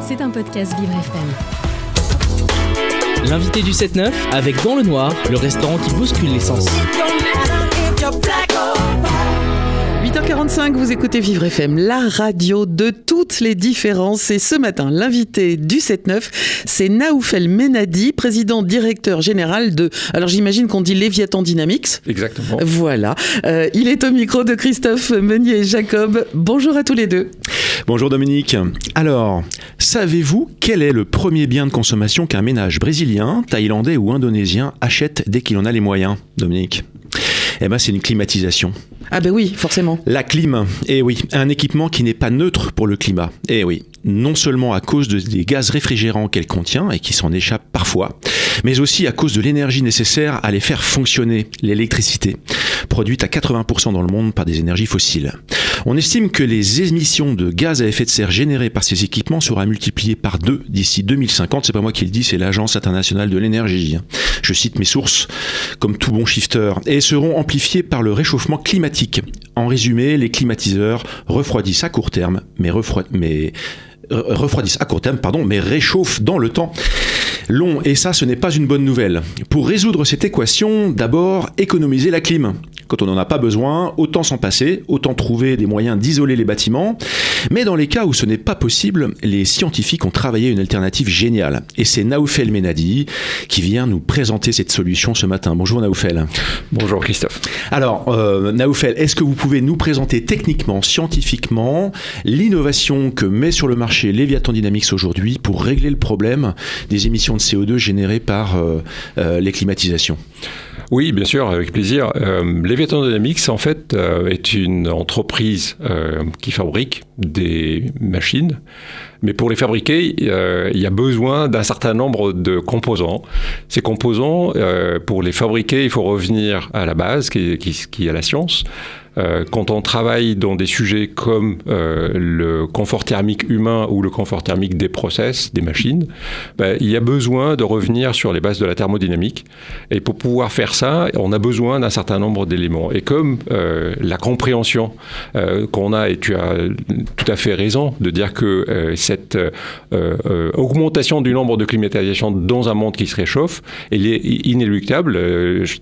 C'est un podcast Vivre FM. L'invité du 7-9 avec Dans le Noir, le restaurant qui bouscule l'essence. 8h45, vous écoutez Vivre FM, la radio de toutes les différences. Et ce matin, l'invité du 7-9, c'est Naoufel Menadi, président directeur général de. Alors j'imagine qu'on dit Léviathan Dynamics. Exactement. Voilà. Euh, il est au micro de Christophe Meunier et Jacob. Bonjour à tous les deux. Bonjour Dominique. Alors, savez-vous quel est le premier bien de consommation qu'un ménage brésilien, thaïlandais ou indonésien achète dès qu'il en a les moyens, Dominique? Eh ben, c'est une climatisation. Ah ben oui, forcément. La clim, eh oui, un équipement qui n'est pas neutre pour le climat. Eh oui, non seulement à cause de- des gaz réfrigérants qu'elle contient et qui s'en échappent parfois, mais aussi à cause de l'énergie nécessaire à les faire fonctionner, l'électricité, produite à 80% dans le monde par des énergies fossiles. On estime que les émissions de gaz à effet de serre générées par ces équipements sera multipliées par deux d'ici 2050. C'est pas moi qui le dis, c'est l'Agence internationale de l'énergie. Je cite mes sources, comme tout bon shifter, et seront amplifiées par le réchauffement climatique. En résumé, les climatiseurs refroidissent à court terme, mais, refroid- mais refroidissent à court terme, pardon, mais réchauffent dans le temps long. Et ça, ce n'est pas une bonne nouvelle. Pour résoudre cette équation, d'abord, économiser la clim. Quand on n'en a pas besoin, autant s'en passer, autant trouver des moyens d'isoler les bâtiments. Mais dans les cas où ce n'est pas possible, les scientifiques ont travaillé une alternative géniale. Et c'est Naoufel Menadi qui vient nous présenter cette solution ce matin. Bonjour Naoufel. Bonjour Christophe. Alors, euh, Naoufel, est-ce que vous pouvez nous présenter techniquement, scientifiquement, l'innovation que met sur le marché Léviathan Dynamics aujourd'hui pour régler le problème des émissions de CO2 générées par euh, euh, les climatisations? Oui, bien sûr, avec plaisir. Euh, Dynamics, en fait, euh, est une entreprise euh, qui fabrique des machines. Mais pour les fabriquer, euh, il y a besoin d'un certain nombre de composants. Ces composants, euh, pour les fabriquer, il faut revenir à la base, qui est la science. Euh, quand on travaille dans des sujets comme euh, le confort thermique humain ou le confort thermique des process, des machines, ben, il y a besoin de revenir sur les bases de la thermodynamique. Et pour pouvoir faire ça, on a besoin d'un certain nombre d'éléments. Et comme euh, la compréhension qu'on a, et tu as tout à fait raison de dire que cette augmentation du nombre de climatisations dans un monde qui se réchauffe, elle est inéluctable.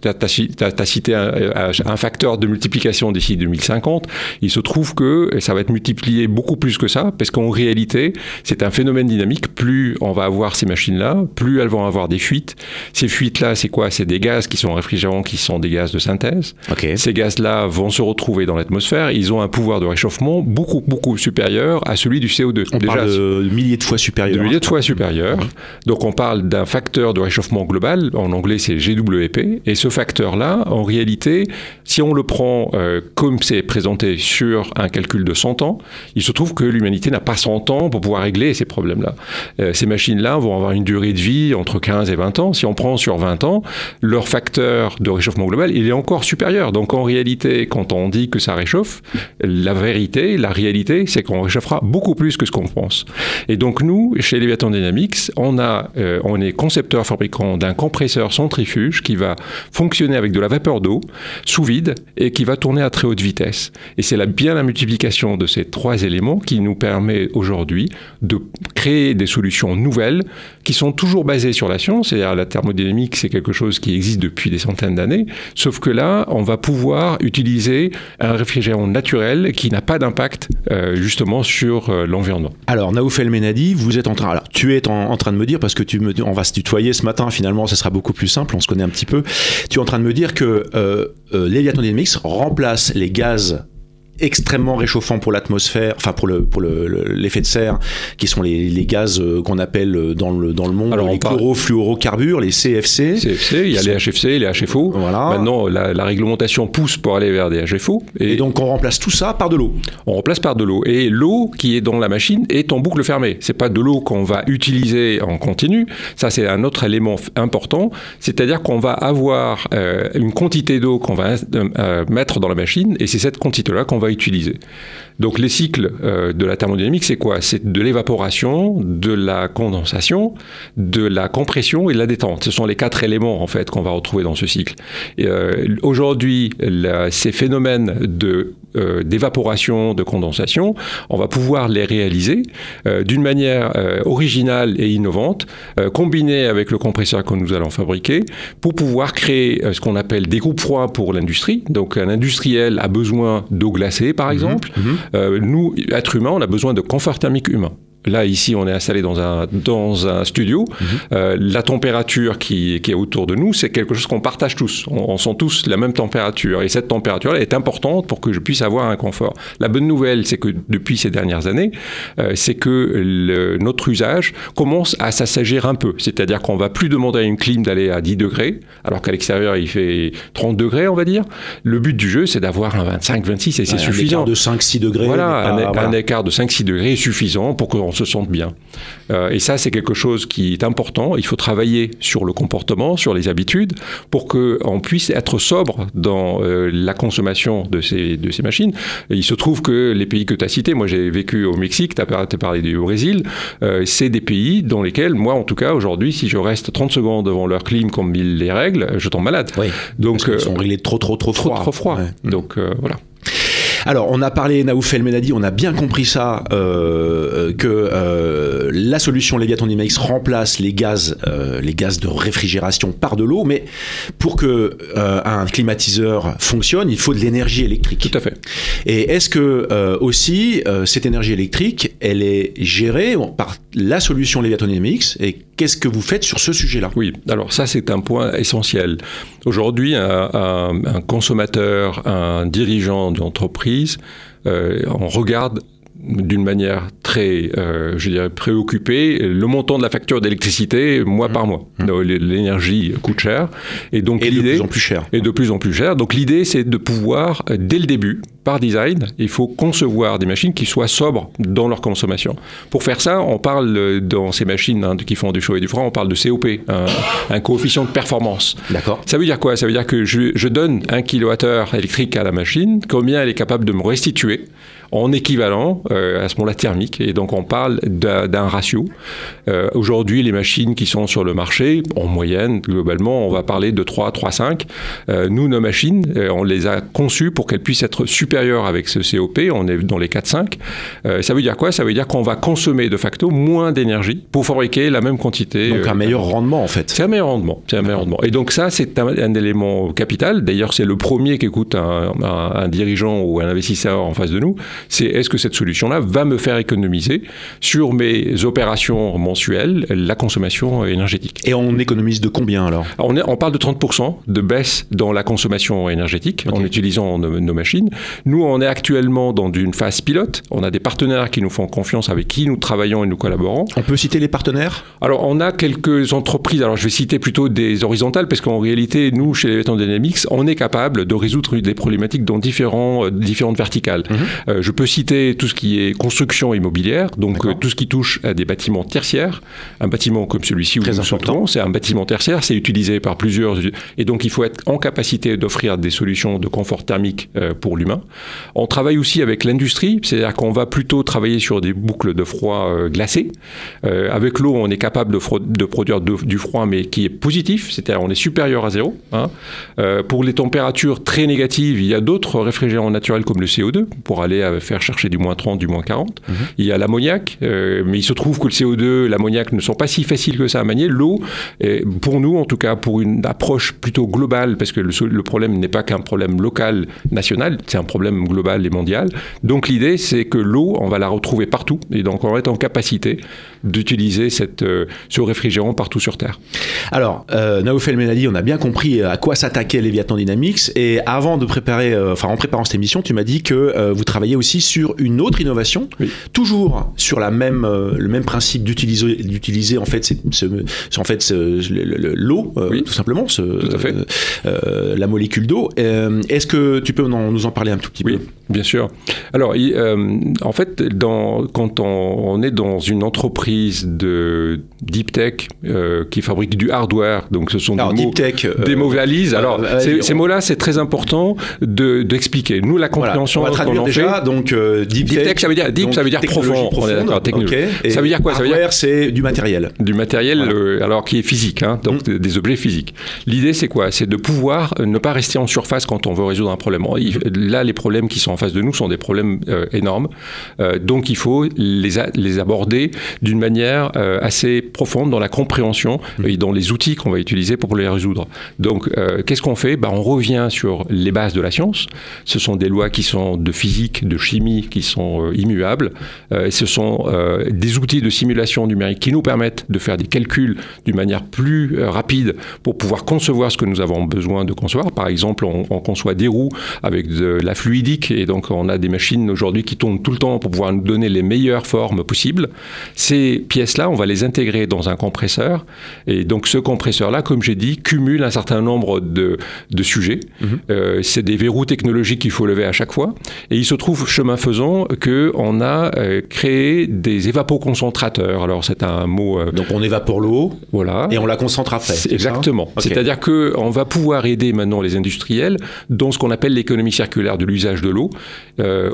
Tu as, cité un, un facteur de multiplication d'ici 2050, il se trouve que ça va être multiplié beaucoup plus que ça, parce qu'en réalité, c'est un phénomène dynamique. Plus on va avoir ces machines-là, plus elles vont avoir des fuites. Ces fuites-là, c'est quoi? C'est des gaz qui sont réfrigérants, qui sont des gaz de synthèse. Okay. Ces gaz-là vont se retrouver dans l'atmosphère. Ils ont un pouvoir de réchauffement beaucoup, beaucoup supérieur à celui du CO2. On Déjà, parle de milliers de fois supérieur. De milliers de fois supérieur. Donc on parle d'un facteur de réchauffement global. En anglais, c'est GWP. Et ce facteur-là, en réalité, si on le prend euh, comme c'est présenté sur un calcul de 100 ans, il se trouve que l'humanité n'a pas 100 ans pour pouvoir régler ces problèmes-là. Euh, ces machines-là vont avoir une durée de vie entre 15 et 20 ans. Si on prend sur 20 ans, leur facteur de réchauffement global, il est encore supérieur. Donc en réalité, quand on dit que ça réchauffe, la vérité, la réalité, c'est qu'on réchauffera beaucoup plus que ce qu'on pense. Et donc nous, chez Leviathan Dynamics, on, a, euh, on est concepteur fabricant d'un compresseur centrifuge qui va fonctionner avec de la vapeur d'eau sous vide et qui va tourner à très haute vitesse. Et c'est bien la multiplication de ces trois éléments qui nous permet aujourd'hui de créer des solutions nouvelles qui sont toujours basées sur la science. C'est-à-dire la thermodynamique, c'est quelque chose qui existe depuis des centaines d'années. Sauf que là, on va pouvoir utiliser un réfrigérant naturel qui n'a pas d'impact euh, justement sur euh, l'environnement. Alors, Naoufel Menadi, vous êtes en train, alors tu es en, en, train de me dire parce que tu me, on va se tutoyer ce matin. Finalement, ce sera beaucoup plus simple. On se connaît un petit peu. Tu es en train de me dire que euh, euh, Dynamics remplace les gaz extrêmement réchauffants pour l'atmosphère, enfin pour le pour l'effet le, le, de serre, qui sont les, les gaz euh, qu'on appelle dans le dans le monde Alors, les chlorofluorocarbures, les CFC. CFC, il y a les HFC, les HFO. Voilà. Maintenant, la, la, réglementation pousse pour aller vers des HFO. Et, et donc on remplace tout ça par de l'eau. On remplace par de l'eau. Et l'eau qui est dans la machine est en boucle fermée. C'est pas de l'eau qu'on va utiliser en continu. Ça, c'est un autre élément important. C'est-à-dire qu'on va avoir euh, une quantité d'eau qu'on va euh, mettre dans la machine, et c'est cette quantité-là qu'on va utiliser. Donc les cycles euh, de la thermodynamique, c'est quoi? C'est de l'évaporation, de la condensation, de la compression et de la détente. Ce sont les quatre éléments en fait qu'on va retrouver dans ce cycle. Euh, Aujourd'hui, ces phénomènes de euh, d'évaporation, de condensation, on va pouvoir les réaliser euh, d'une manière euh, originale et innovante, combinée avec le compresseur que nous allons fabriquer, pour pouvoir créer ce qu'on appelle des groupes froids pour l'industrie. Donc un industriel a besoin d'eau glacée, par mhm. exemple. Mhm. nous, êtres humains, on a besoin de confort thermique humain. Là, ici, on est installé dans un, dans un studio. Mhm. Euh, la température qui, qui, est autour de nous, c'est quelque chose qu'on partage tous. On, sent tous la même température. Et cette température est importante pour que je puisse avoir un confort. La bonne nouvelle, c'est que depuis ces dernières années, euh, c'est que le, notre usage commence à s'assagir un peu. C'est-à-dire qu'on va plus demander à une clim d'aller à 10 degrés, alors qu'à l'extérieur, il fait 30 degrés, on va dire. Le but du jeu, c'est d'avoir un 25, 26 et c'est suffisant. Un écart de 5-6 degrés. Voilà, un, écart de 5-6 degrés est suffisant pour qu'on se sentent bien. Euh, et ça, c'est quelque chose qui est important. Il faut travailler sur le comportement, sur les habitudes, pour qu'on puisse être sobre dans euh, la consommation de ces, de ces machines. il se trouve que les pays que tu as cités, moi j'ai vécu au Mexique, tu as parlé du Brésil, euh, c'est des pays dans lesquels, moi en tout cas, aujourd'hui, si je reste 30 secondes devant leur clim comme ils les règlent, je tombe malade. Donc, ils sont réglés trop, trop, trop froid. Trop, froid. Donc voilà. Alors, on a parlé, Naouf Elmenadi, on a bien compris ça, euh, que euh, la solution Leviathan remplace les gaz, euh, les gaz de réfrigération par de l'eau, mais pour que un climatiseur fonctionne, il faut de l'énergie électrique. Tout à fait. Et est-ce que aussi cette énergie électrique, elle est gérée par la solution Leviathan et qu'est-ce que vous faites sur ce sujet-là? Oui, alors ça c'est un point essentiel. Aujourd'hui, un, un consommateur, un dirigeant d'entreprise euh, on regarde d'une manière très, euh, je dirais, préoccupée, le montant de la facture d'électricité mois par mois. Mmh. L'énergie coûte cher. Et donc et de plus en plus cher. Et de plus en plus cher. Donc l'idée, c'est de pouvoir, dès le début, par design, il faut concevoir des machines qui soient sobres dans leur consommation. Pour faire ça, on parle dans ces machines hein, qui font du chaud et du froid, on parle de COP, un, coefficient de performance. D'accord. Ça veut dire quoi? Ça veut dire que je, je donne un kilowattheure électrique à la machine, combien elle est capable de me restituer? En équivalent euh, à ce moment-là thermique. Et donc on parle d'un ratio. Euh, aujourd'hui, les machines qui sont sur le marché, en moyenne, globalement, on va parler de 3, 3, 5. nous, nos machines, euh, on les a conçues pour qu'elles puissent être supérieures avec ce COP. On est dans les 4, 5. ça veut dire quoi? Ça veut dire qu'on va consommer de facto moins d'énergie pour fabriquer la même quantité. Donc un meilleur rendement, en fait. C'est un meilleur rendement. C'est un meilleur rendement. Et donc ça, c'est un, élément capital. D'ailleurs, c'est le premier qu'écoute un, un dirigeant ou un investisseur en face de nous c'est est-ce que cette solution-là va me faire économiser sur mes opérations mensuelles la consommation énergétique? Et on économise de combien alors? On, est, on, parle de 30% de baisse dans la consommation énergétique en utilisant nos, machines. Nous, on est actuellement dans une phase pilote. On a des partenaires qui nous font confiance, avec qui nous travaillons et nous collaborons. On peut citer les partenaires? Alors, on a quelques entreprises. Alors, je vais citer plutôt des horizontales parce qu'en réalité, nous, chez les Dynamics, on est capable de résoudre des problématiques dans différents, euh, différentes verticales. Mhm. Euh, je peux citer tout ce qui est construction immobilière, donc euh, tout ce qui touche à des bâtiments tertiaires. Un bâtiment comme celui-ci où nous sommes, c'est un bâtiment tertiaire, c'est utilisé par plusieurs... Et donc il faut être en capacité d'offrir des solutions de confort thermique euh, pour l'humain. On travaille aussi avec l'industrie, c'est-à-dire qu'on va plutôt travailler sur des boucles de froid euh, glacées. avec l'eau, on est capable de, produire du froid, mais qui est positif, c'est-à-dire on est supérieur à zéro. Hein. pour les températures très négatives, il y a d'autres réfrigérants naturels comme le CO2 pour aller faire chercher du moins 30, du moins 40. Mhm. Il y a l'ammoniac, euh, mais il se trouve que le CO2, l'ammoniac ne sont pas si faciles que ça à manier. L'eau, pour nous en tout cas, pour une approche plutôt globale, parce que le, problème n'est pas qu'un problème local, national, c'est un problème global et mondial. Donc l'idée, c'est que l'eau, on va la retrouver partout, et donc on va être en capacité d'utiliser cette, euh, ce réfrigérant partout sur Terre. Alors, euh, Menadi, on a bien compris à quoi s'attaquait Léviathan Dynamics, et avant de préparer, euh, enfin en préparant cette émission, tu m'as dit que vous travaillez aussi sur une autre innovation, toujours sur la même, euh, le même principe d'utiliser, d'utiliser en fait, en fait l'eau, euh, tout simplement, ce, euh, la molécule d'eau. Est-ce que tu peux nous en parler un tout petit oui, Bien sûr. Alors, en fait, dans, quand on, est dans une entreprise de deep tech qui fabrique du hardware, donc ce sont des, mots, tech, des mots valises. Alors, ces, mots-là, c'est très important de, d'expliquer. Nous, la compréhension. On va traduire déjà. Donc, donc euh, deep, Deep tech, ça veut dire- deep, donc ça veut dire profond, on est profonde, technologie. ok. Et Ça veut dire quoi? Ça veut dire- hardware, c'est du matériel. du matériel Voilà. euh, alors qui est physique, hein, donc des- des objets physiques. L'idée c'est quoi? C'est de pouvoir euh, ne pas rester en surface quand on veut résoudre un problème. Il- Là, les problèmes qui sont en face de nous sont des problèmes euh, énormes, Euh, donc il faut les, a- les aborder d'une manière euh, assez profonde dans la compréhension et dans les outils qu'on va utiliser pour les résoudre. Donc, euh, qu'est-ce qu'on fait? Bah, On revient sur les bases de la science. Ce sont des lois qui sont de physique, de chimie, qui sont euh, immuables. Ce sont des outils de simulation numérique qui nous permettent de faire des calculs d'une manière plus rapide pour pouvoir concevoir ce que nous avons besoin de concevoir. Par exemple, on, on conçoit des roues avec de la fluidique et donc on a des machines aujourd'hui qui tournent tout le temps pour pouvoir nous donner les meilleures formes possibles. Ces pièces-là, on va les intégrer dans un compresseur et donc ce compresseur-là, comme j'ai dit, cumule un certain nombre de, de sujets. Euh, c'est des verrous technologiques qu'il faut lever à chaque fois. Et il se trouve, chemin faisant, qu'on a euh, créé des évapoconcentrateurs. Alors c'est un mot... euh, Donc on évapore l'eau voilà. et on la concentre après. Exactement. C'est-à-dire qu'on va pouvoir aider maintenant les industriels dans ce qu'on appelle l'économie circulaire de l'usage de l'eau.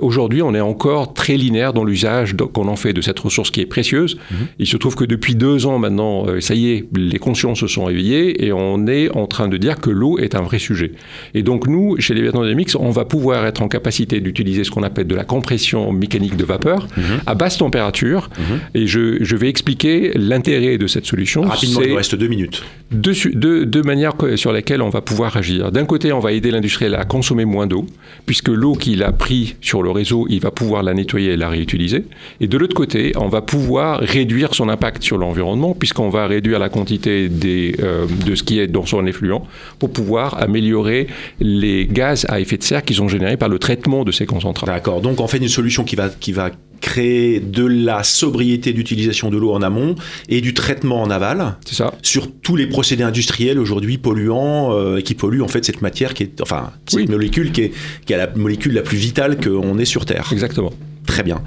Aujourd'hui, on est encore très linéaire dans l'usage qu'on en fait de cette ressource qui est précieuse. Mhm. Il se trouve que depuis deux ans maintenant, euh, ça y est, les consciences se sont éveillées et on est en train de dire que l'eau est un vrai sujet. Et donc nous, chez les Dynamics, on va pouvoir être en capacité d'utiliser ce qu'on appelle de la compression mécanique de vapeur Mhm. à basse température. Et je, je vais expliquer l'intérêt de cette solution. Rapidement, il nous reste deux minutes. deux, deux- deux manières sur lesquelles on va pouvoir agir. D'un côté, on va aider l'industriel à consommer moins d'eau, puisque l'eau qu'il a pris sur le réseau, il va pouvoir la nettoyer et la réutiliser. Et de l'autre côté, on va pouvoir réduire son impact sur l'environnement, puisqu'on va réduire la quantité des, euh, de ce qui est dans son effluent, pour pouvoir améliorer les gaz à effet de serre qui sont générés par le traitement de ces concentrats. D'accord. Donc on fait une solution qui va, qui va créer de la sobriété d'utilisation de l'eau en amont et du traitement en aval C'est ça sur tous les procédés industriels aujourd'hui polluants euh, qui polluent en fait cette matière qui est enfin cette Oui. molécule qui est, qui est la molécule la plus vitale qu'on ait sur Terre. Exactement. Très bien.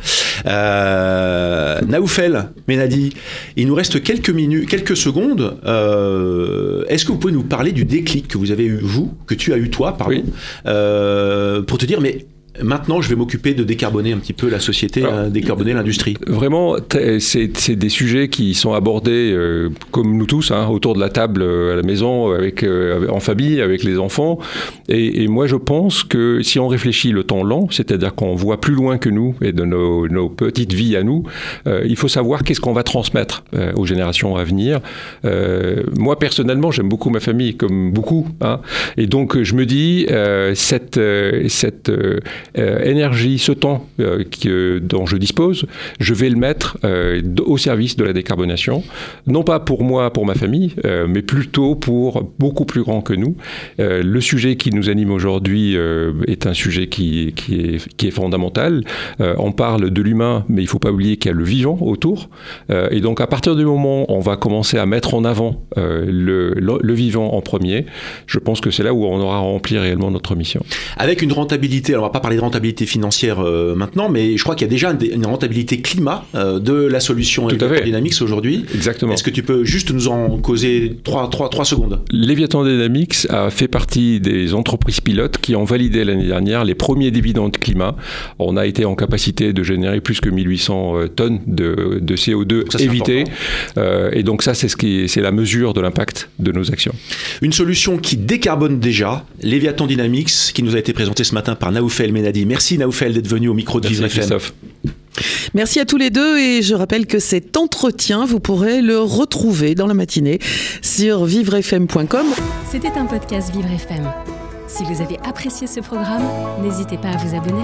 Euh, Naoufel, Ménadi, il nous reste quelques minutes, quelques secondes. Euh, Est-ce que vous pouvez nous parler du déclic que vous avez eu, vous, que tu as eu toi, pardon, Oui. euh, pour te dire, mais maintenant je vais m'occuper de décarboner un petit peu la société, Alors, euh, décarboner l'industrie. Vraiment, c'est des sujets qui sont abordés euh, comme nous tous, hein, autour de la table euh, à la maison, avec, euh, en famille, avec les enfants. Et, et moi, je pense que si on réfléchit le temps lent, c'est-à-dire qu'on voit plus loin que nous et de nos, nos petites vies à nous, euh, il faut savoir qu'est-ce qu'on va transmettre euh, aux générations à venir. Euh, moi, personnellement, j'aime beaucoup ma famille, comme beaucoup. hein. et donc, je me dis, euh, cette, euh, cette euh, euh, énergie, ce temps euh, qui, euh, dont je dispose, je vais le mettre euh, au service de la décarbonation. Non pas pour moi, pour ma famille, euh, mais plutôt pour beaucoup plus grand que nous. Euh, le sujet qui nous anime aujourd'hui euh, est un sujet qui, qui, est, fondamental. Euh, on parle de l'humain, mais il ne faut pas oublier qu'il y a le vivant autour. Euh, et donc, à partir du moment où on va commencer à mettre en avant euh, le, le, le vivant en premier, je pense que c'est là où on aura rempli réellement notre mission. Avec une rentabilité, alors on va pas parler de rentabilité financière euh, maintenant, mais je crois qu'il y a déjà une, rentabilité climat euh, de la solution. Dynamics aujourd'hui. Exactement. Est-ce que tu peux juste nous en causer 3, trois, trois secondes? Léviathan Dynamics a fait partie des entreprises pilotes qui ont validé l'année dernière les premiers dividendes climat. On a été en capacité de générer plus que 1800 euh, tonnes de, de CO2 ça, c'est évitées. Euh, et donc ça, c'est ce qui, c'est la mesure de l'impact de nos actions. Une solution qui décarbone déjà, Léviathan Dynamics, qui nous a été présentée ce matin par Naoufel Merci Naoufel d'être venu au micro de Merci Vivre FM. Christophe. Merci à tous les deux et je rappelle que cet entretien, vous pourrez le retrouver dans la matinée sur vivrefm.com. C'était un podcast Vivre FM. Si vous avez apprécié ce programme, n'hésitez pas à vous abonner.